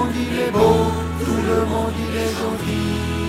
monde il est beau, tout le monde il est gentil.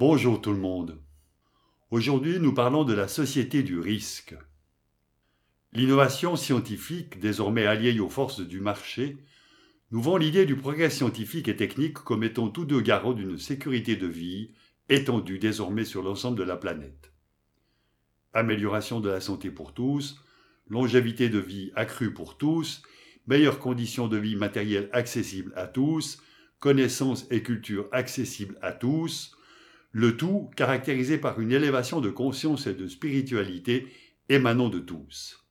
Bonjour tout le monde. Aujourd'hui, nous parlons de la société du risque. L'innovation scientifique, désormais alliée aux forces du marché, nous vend l'idée du progrès scientifique et technique comme étant tous deux garants d'une sécurité de vie étendue désormais sur l'ensemble de la planète. Amélioration de la santé pour tous, longévité de vie accrue pour tous, meilleures conditions de vie matérielles accessibles à tous, connaissances et culture accessibles à tous, le tout caractérisé par une élévation de conscience et de spiritualité émanant de tous.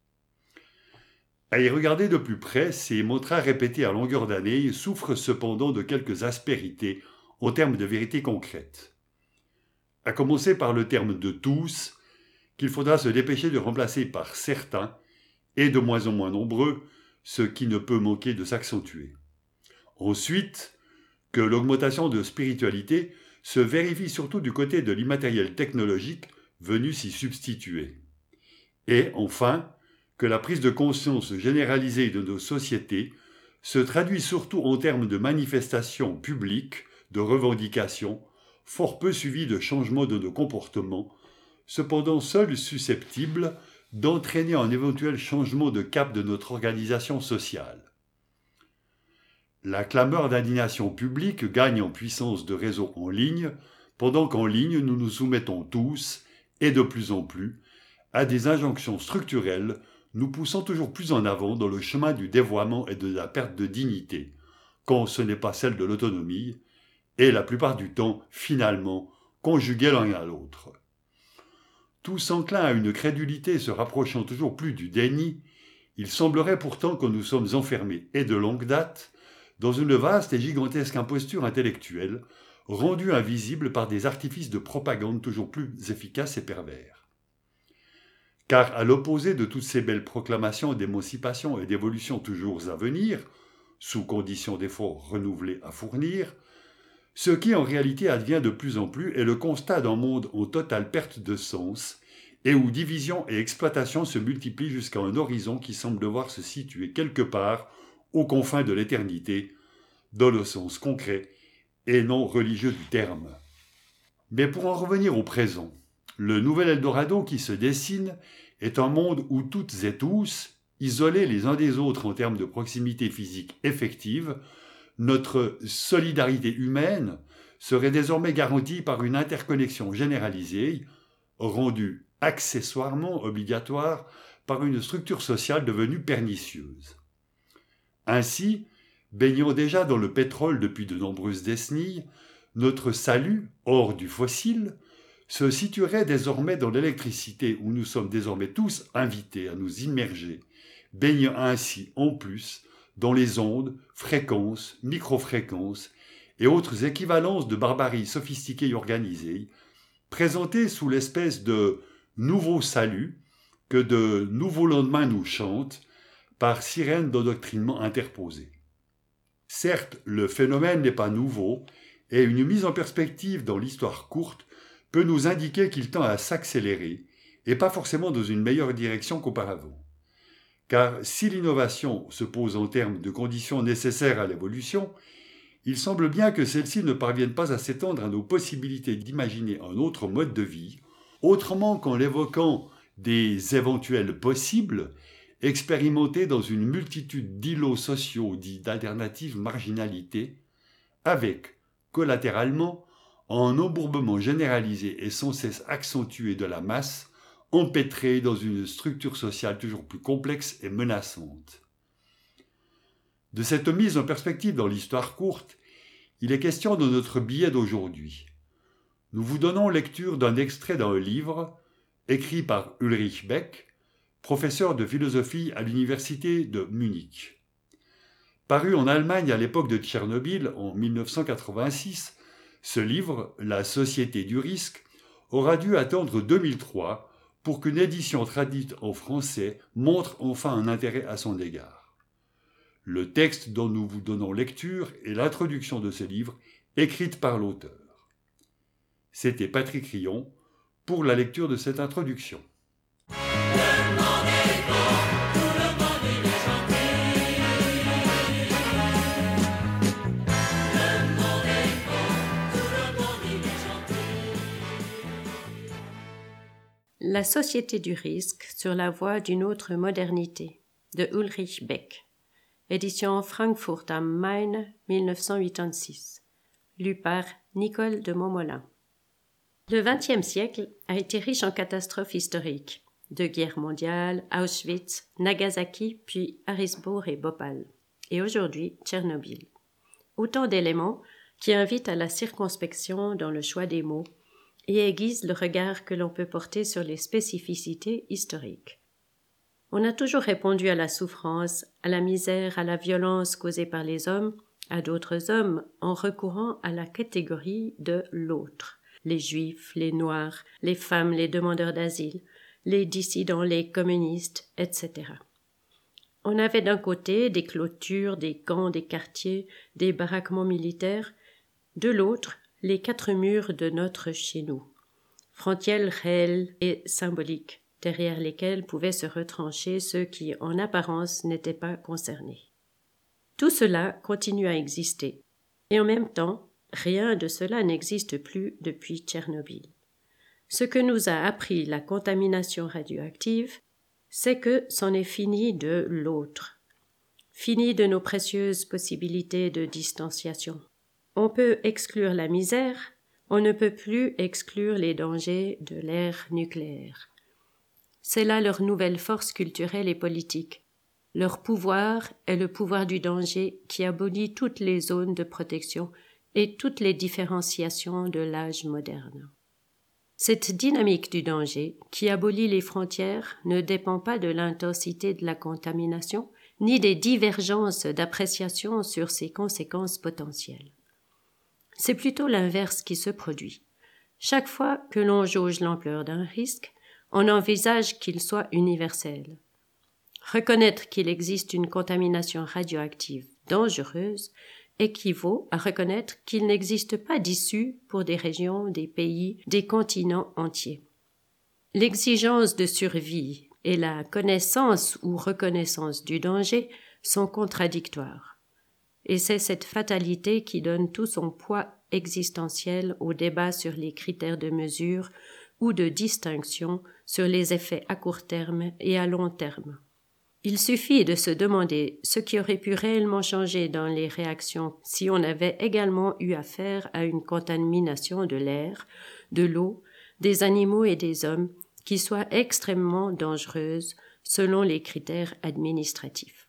À y regarder de plus près, ces mantras répétés à longueur d'année souffrent cependant de quelques aspérités en termes de vérité concrète. À commencer par le terme de tous, qu'il faudra se dépêcher de remplacer par certains, et de moins en moins nombreux, ce qui ne peut manquer de s'accentuer. Ensuite, que l'augmentation de spiritualité se vérifie surtout du côté de l'immatériel technologique venu s'y substituer. Et enfin, que la prise de conscience généralisée de nos sociétés se traduit surtout en termes de manifestations publiques, de revendications, fort peu suivies de changements de nos comportements, cependant seuls susceptibles d'entraîner un éventuel changement de cap de notre organisation sociale. La clameur d'indignation publique gagne en puissance de réseau en ligne, pendant qu'en ligne nous nous soumettons tous, et de plus en plus, à des injonctions structurelles nous poussant toujours plus en avant dans le chemin du dévoiement et de la perte de dignité, quand ce n'est pas celle de l'autonomie, et la plupart du temps, finalement, conjugués l'un à l'autre. Tous enclins à une crédulité se rapprochant toujours plus du déni, il semblerait pourtant que nous sommes enfermés, et de longue date, dans une vaste et gigantesque imposture intellectuelle, rendue invisible par des artifices de propagande toujours plus efficaces et pervers. Car à l'opposé de toutes ces belles proclamations d'émancipation et d'évolution toujours à venir, sous conditions d'efforts renouvelés à fournir, ce qui en réalité advient de plus en plus est le constat d'un monde en totale perte de sens, et où division et exploitation se multiplient jusqu'à un horizon qui semble devoir se situer quelque part aux confins de l'éternité, dans le sens concret et non religieux du terme. Mais pour en revenir au présent, le nouvel Eldorado qui se dessine est un monde où toutes et tous, isolés les uns des autres en termes de proximité physique effective, notre solidarité humaine serait désormais garantie par une interconnexion généralisée, rendue accessoirement obligatoire par une structure sociale devenue pernicieuse. Ainsi, baignant déjà dans le pétrole depuis de nombreuses décennies, notre salut, hors du fossile, se situerait désormais dans l'électricité où nous sommes désormais tous invités à nous immerger, baignant ainsi en plus dans les ondes, fréquences, microfréquences et autres équivalences de barbarie sophistiquée et organisée, présentées sous l'espèce de nouveau salut que de nouveaux lendemains nous chantent par sirène d'endoctrinement interposé. Certes, le phénomène n'est pas nouveau, et une mise en perspective dans l'histoire courte peut nous indiquer qu'il tend à s'accélérer, et pas forcément dans une meilleure direction qu'auparavant. Car si l'innovation se pose en termes de conditions nécessaires à l'évolution, il semble bien que celle-ci ne parvienne pas à s'étendre à nos possibilités d'imaginer un autre mode de vie, autrement qu'en l'évoquant des éventuels possibles expérimenté dans une multitude d'îlots sociaux dits d'alternatives marginalité, avec, collatéralement, un embourbement généralisé et sans cesse accentué de la masse, empêtrée dans une structure sociale toujours plus complexe et menaçante. De cette mise en perspective dans l'histoire courte, il est question de notre billet d'aujourd'hui. Nous vous donnons lecture d'un extrait d'un livre écrit par Ulrich Beck, professeur de philosophie à l'université de Munich. Paru en Allemagne à l'époque de Tchernobyl en 1986, ce livre, La Société du risque, aura dû attendre 2003 pour qu'une édition traduite en français montre enfin un intérêt à son égard. Le texte dont nous vous donnons lecture est l'introduction de ce livre, écrite par l'auteur. C'était Patrick Rion pour la lecture de cette introduction. La société du risque sur la voie d'une autre modernité de Ulrich Beck. Édition Frankfurt am Main 1986. Lu par Nicole de Montmolin. Le XXe siècle a été riche en catastrophes historiques. De guerres mondiales, Auschwitz, Nagasaki, puis Harrisburg et Bhopal. Et aujourd'hui, Tchernobyl. Autant d'éléments qui invitent à la circonspection dans le choix des mots et aiguise le regard que l'on peut porter sur les spécificités historiques. On a toujours répondu à la souffrance, à la misère, à la violence causée par les hommes, à d'autres hommes, en recourant à la catégorie de l'autre. Les juifs, les noirs, les femmes, les demandeurs d'asile, les dissidents, les communistes, etc. On avait d'un côté des clôtures, des camps, des quartiers, des baraquements militaires, de l'autre les quatre murs de notre chez nous, frontières réelles et symboliques, derrière lesquelles pouvaient se retrancher ceux qui, en apparence, n'étaient pas concernés. Tout cela continue à exister, et en même temps, rien de cela n'existe plus depuis Tchernobyl. Ce que nous a appris la contamination radioactive, c'est que c'en est fini de l'autre, fini de nos précieuses possibilités de distanciation, on peut exclure la misère, on ne peut plus exclure les dangers de l'ère nucléaire. C'est là leur nouvelle force culturelle et politique. Leur pouvoir est le pouvoir du danger qui abolit toutes les zones de protection et toutes les différenciations de l'âge moderne. Cette dynamique du danger, qui abolit les frontières, ne dépend pas de l'intensité de la contamination, ni des divergences d'appréciation sur ses conséquences potentielles. C'est plutôt l'inverse qui se produit. Chaque fois que l'on jauge l'ampleur d'un risque, on envisage qu'il soit universel. Reconnaître qu'il existe une contamination radioactive dangereuse équivaut à reconnaître qu'il n'existe pas d'issue pour des régions, des pays, des continents entiers. L'exigence de survie et la connaissance ou reconnaissance du danger sont contradictoires et c'est cette fatalité qui donne tout son poids existentiel au débat sur les critères de mesure ou de distinction sur les effets à court terme et à long terme. Il suffit de se demander ce qui aurait pu réellement changer dans les réactions si on avait également eu affaire à une contamination de l'air, de l'eau, des animaux et des hommes qui soit extrêmement dangereuse selon les critères administratifs.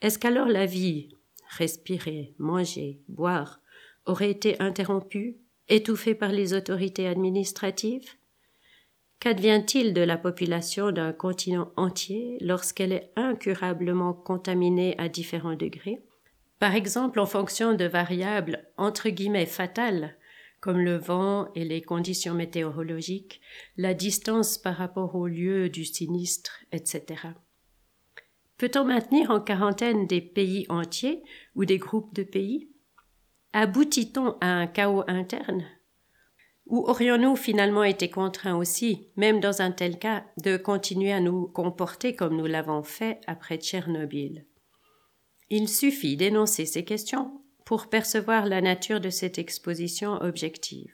Est-ce qu'alors la vie, respirer, manger, boire, aurait été interrompu, étouffé par les autorités administratives? Qu'advient-il de la population d'un continent entier lorsqu'elle est incurablement contaminée à différents degrés? Par exemple en fonction de variables entre guillemets fatales comme le vent et les conditions météorologiques, la distance par rapport au lieu du sinistre, etc. Peut-on maintenir en quarantaine des pays entiers ou des groupes de pays? Aboutit-on à un chaos interne? Ou aurions-nous finalement été contraints aussi, même dans un tel cas, de continuer à nous comporter comme nous l'avons fait après Tchernobyl? Il suffit d'énoncer ces questions pour percevoir la nature de cette exposition objective,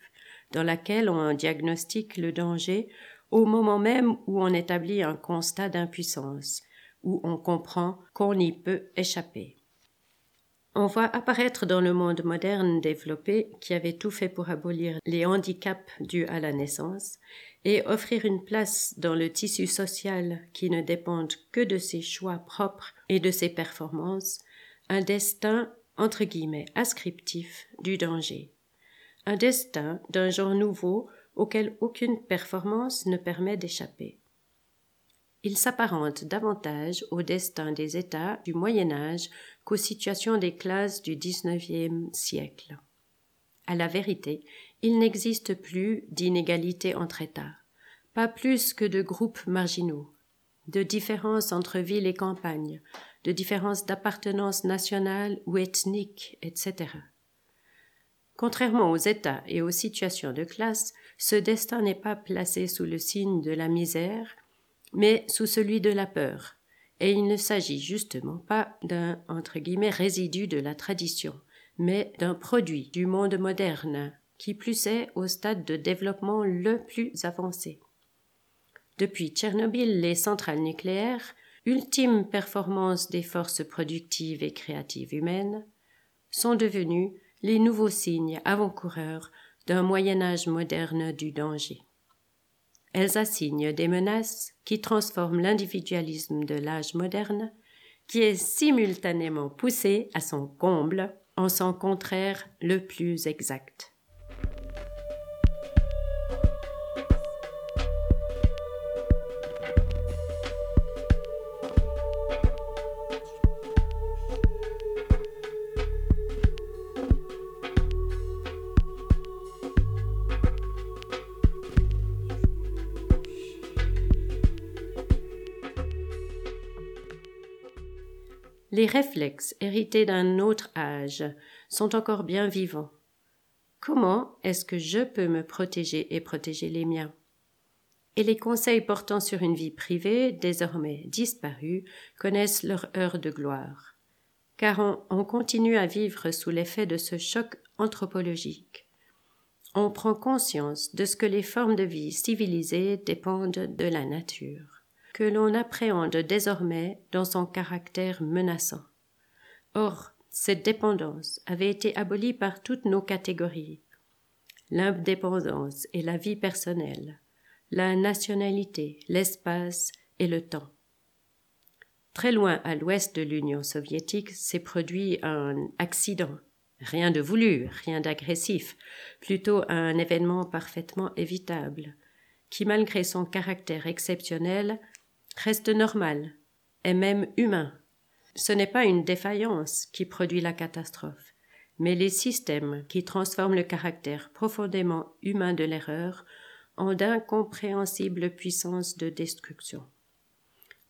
dans laquelle on diagnostique le danger au moment même où on établit un constat d'impuissance, où on comprend qu'on n'y peut échapper. On voit apparaître dans le monde moderne développé, qui avait tout fait pour abolir les handicaps dus à la naissance, et offrir une place dans le tissu social qui ne dépende que de ses choix propres et de ses performances, un destin entre guillemets ascriptif du danger, un destin d'un genre nouveau auquel aucune performance ne permet d'échapper il s'apparente davantage au destin des États du Moyen Âge qu'aux situations des classes du XIXe siècle. À la vérité, il n'existe plus d'inégalité entre États, pas plus que de groupes marginaux, de différences entre villes et campagnes, de différences d'appartenance nationale ou ethnique, etc. Contrairement aux États et aux situations de classe, ce destin n'est pas placé sous le signe de la misère, mais sous celui de la peur, et il ne s'agit justement pas d'un entre guillemets résidu de la tradition, mais d'un produit du monde moderne, qui plus est au stade de développement le plus avancé. Depuis Tchernobyl, les centrales nucléaires, ultime performance des forces productives et créatives humaines, sont devenues les nouveaux signes avant-coureurs d'un Moyen Âge moderne du danger. Elles assignent des menaces qui transforment l'individualisme de l'âge moderne, qui est simultanément poussé à son comble en son contraire le plus exact. Les réflexes hérités d'un autre âge sont encore bien vivants. Comment est-ce que je peux me protéger et protéger les miens? Et les conseils portant sur une vie privée, désormais disparus, connaissent leur heure de gloire. Car on continue à vivre sous l'effet de ce choc anthropologique. On prend conscience de ce que les formes de vie civilisées dépendent de la nature que l'on appréhende désormais dans son caractère menaçant. Or, cette dépendance avait été abolie par toutes nos catégories. L'indépendance et la vie personnelle, la nationalité, l'espace et le temps. Très loin à l'ouest de l'Union soviétique s'est produit un accident. Rien de voulu, rien d'agressif, plutôt un événement parfaitement évitable, qui, malgré son caractère exceptionnel, reste normal et même humain. Ce n'est pas une défaillance qui produit la catastrophe, mais les systèmes qui transforment le caractère profondément humain de l'erreur en d'incompréhensibles puissances de destruction.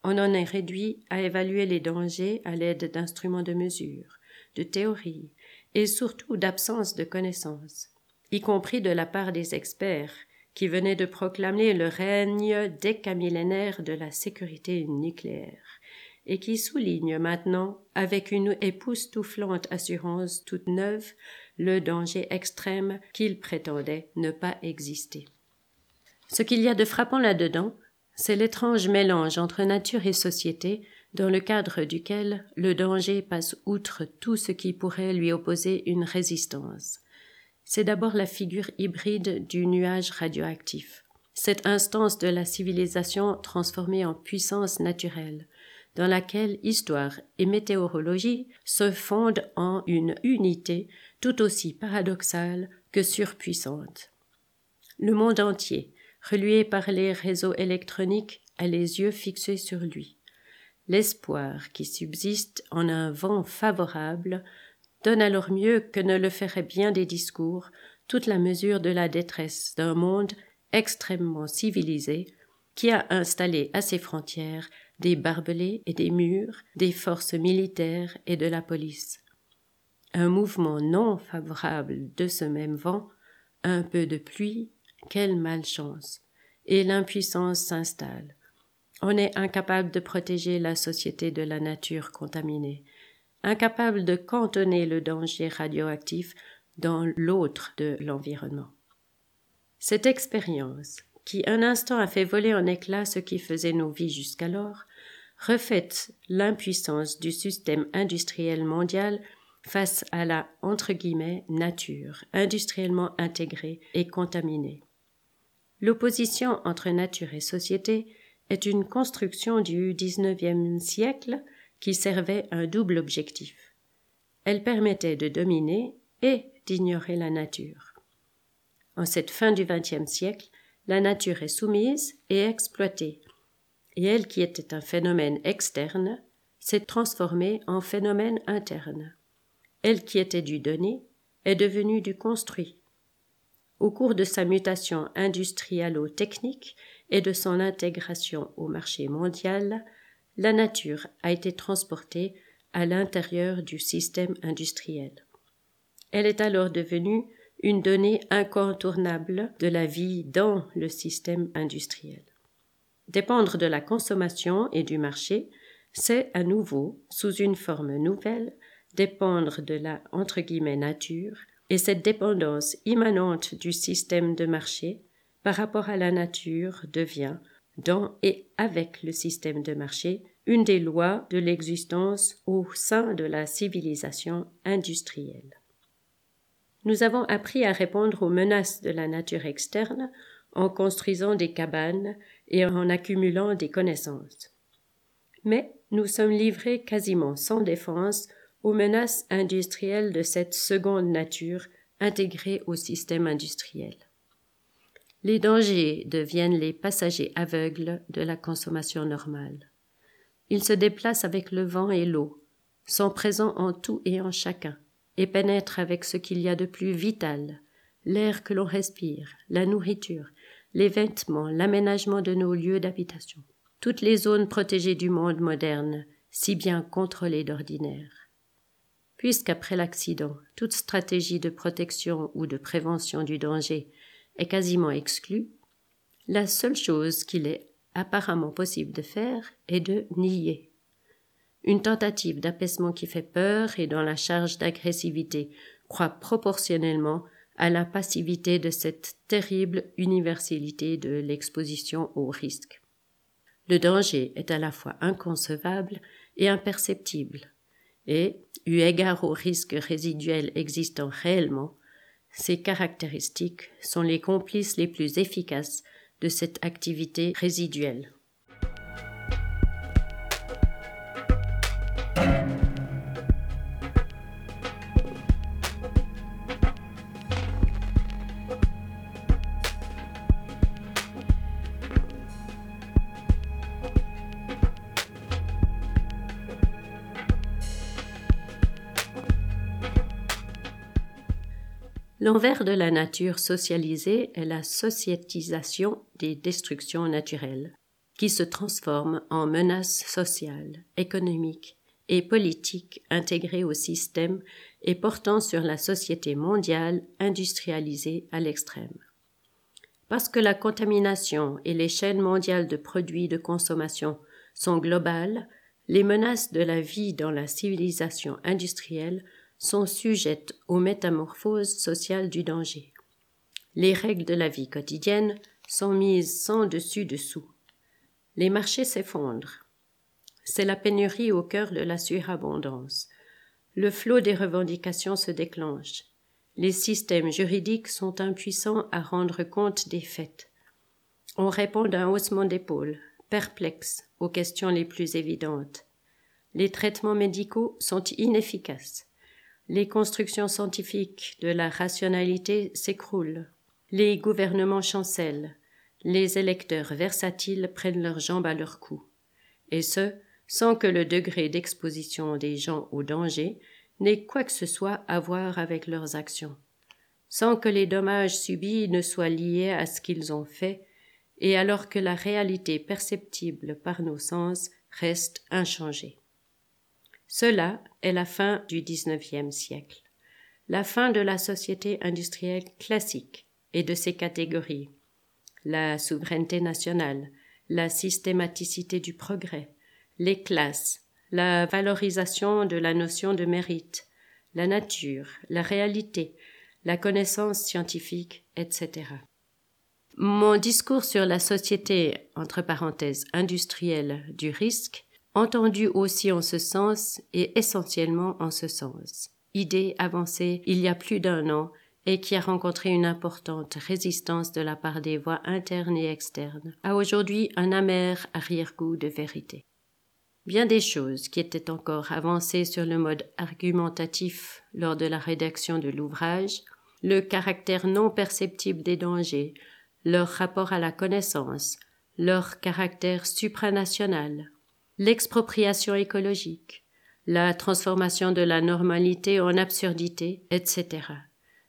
On en est réduit à évaluer les dangers à l'aide d'instruments de mesure, de théories et surtout d'absence de connaissances, y compris de la part des experts qui venait de proclamer le règne décamillénaire de la sécurité nucléaire, et qui souligne maintenant, avec une époustouflante assurance toute neuve, le danger extrême qu'il prétendait ne pas exister. Ce qu'il y a de frappant là-dedans, c'est l'étrange mélange entre nature et société, dans le cadre duquel le danger passe outre tout ce qui pourrait lui opposer une résistance, c'est d'abord la figure hybride du nuage radioactif, cette instance de la civilisation transformée en puissance naturelle, dans laquelle histoire et météorologie se fondent en une unité tout aussi paradoxale que surpuissante. Le monde entier, relué par les réseaux électroniques, a les yeux fixés sur lui. L'espoir qui subsiste en un vent favorable donne alors mieux que ne le feraient bien des discours toute la mesure de la détresse d'un monde extrêmement civilisé qui a installé à ses frontières des barbelés et des murs, des forces militaires et de la police. Un mouvement non favorable de ce même vent, un peu de pluie, quelle malchance, et l'impuissance s'installe. On est incapable de protéger la société de la nature contaminée, incapable de cantonner le danger radioactif dans l'autre de l'environnement. Cette expérience, qui un instant a fait voler en éclats ce qui faisait nos vies jusqu'alors, refait l'impuissance du système industriel mondial face à la entre guillemets nature industriellement intégrée et contaminée. L'opposition entre nature et société est une construction du XIXe siècle qui servait un double objectif. Elle permettait de dominer et d'ignorer la nature. En cette fin du XXe siècle, la nature est soumise et exploitée, et elle qui était un phénomène externe s'est transformée en phénomène interne. Elle qui était du donné est devenue du construit. Au cours de sa mutation industrialo-technique et de son intégration au marché mondial, la nature a été transportée à l'intérieur du système industriel. Elle est alors devenue une donnée incontournable de la vie dans le système industriel. Dépendre de la consommation et du marché, c'est à nouveau, sous une forme nouvelle, dépendre de la entre guillemets nature, et cette dépendance immanente du système de marché par rapport à la nature devient, dans et avec le système de marché, une des lois de l'existence au sein de la civilisation industrielle. Nous avons appris à répondre aux menaces de la nature externe en construisant des cabanes et en accumulant des connaissances. Mais nous sommes livrés quasiment sans défense aux menaces industrielles de cette seconde nature intégrée au système industriel. Les dangers deviennent les passagers aveugles de la consommation normale. Ils se déplacent avec le vent et l'eau, sont présents en tout et en chacun, et pénètrent avec ce qu'il y a de plus vital, l'air que l'on respire, la nourriture, les vêtements, l'aménagement de nos lieux d'habitation, toutes les zones protégées du monde moderne, si bien contrôlées d'ordinaire. Puisqu'après l'accident, toute stratégie de protection ou de prévention du danger est quasiment exclue, la seule chose qu'il est apparemment possible de faire est de nier. Une tentative d'apaisement qui fait peur et dont la charge d'agressivité croît proportionnellement à la passivité de cette terrible universalité de l'exposition au risque. Le danger est à la fois inconcevable et imperceptible, et, eu égard aux risques résiduels existant réellement, ces caractéristiques sont les complices les plus efficaces de cette activité résiduelle. L'envers de la nature socialisée est la sociétisation des destructions naturelles, qui se transforment en menaces sociales, économiques et politiques intégrées au système et portant sur la société mondiale industrialisée à l'extrême. Parce que la contamination et les chaînes mondiales de produits de consommation sont globales, les menaces de la vie dans la civilisation industrielle sont sujettes aux métamorphoses sociales du danger. Les règles de la vie quotidienne sont mises sans dessus dessous. Les marchés s'effondrent. C'est la pénurie au cœur de la surabondance. Le flot des revendications se déclenche. Les systèmes juridiques sont impuissants à rendre compte des faits. On répond d'un haussement d'épaules, perplexe aux questions les plus évidentes. Les traitements médicaux sont inefficaces. Les constructions scientifiques de la rationalité s'écroulent. Les gouvernements chancellent. Les électeurs versatiles prennent leurs jambes à leur cou. Et ce, sans que le degré d'exposition des gens au danger n'ait quoi que ce soit à voir avec leurs actions. Sans que les dommages subis ne soient liés à ce qu'ils ont fait, et alors que la réalité perceptible par nos sens reste inchangée. Cela est la fin du XIXe siècle, la fin de la société industrielle classique et de ses catégories, la souveraineté nationale, la systématicité du progrès, les classes, la valorisation de la notion de mérite, la nature, la réalité, la connaissance scientifique, etc. Mon discours sur la société, entre parenthèses, industrielle du risque entendu aussi en ce sens et essentiellement en ce sens. Idée avancée il y a plus d'un an et qui a rencontré une importante résistance de la part des voix internes et externes, a aujourd'hui un amer arrière-goût de vérité. Bien des choses qui étaient encore avancées sur le mode argumentatif lors de la rédaction de l'ouvrage, le caractère non perceptible des dangers, leur rapport à la connaissance, leur caractère supranational, l'expropriation écologique, la transformation de la normalité en absurdité, etc.,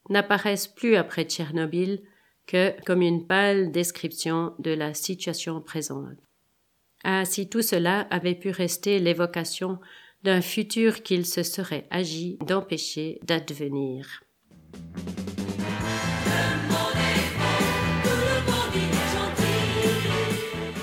n'apparaissent plus après Tchernobyl que comme une pâle description de la situation présente. Ah, si tout cela avait pu rester l'évocation d'un futur qu'il se serait agi d'empêcher d'advenir.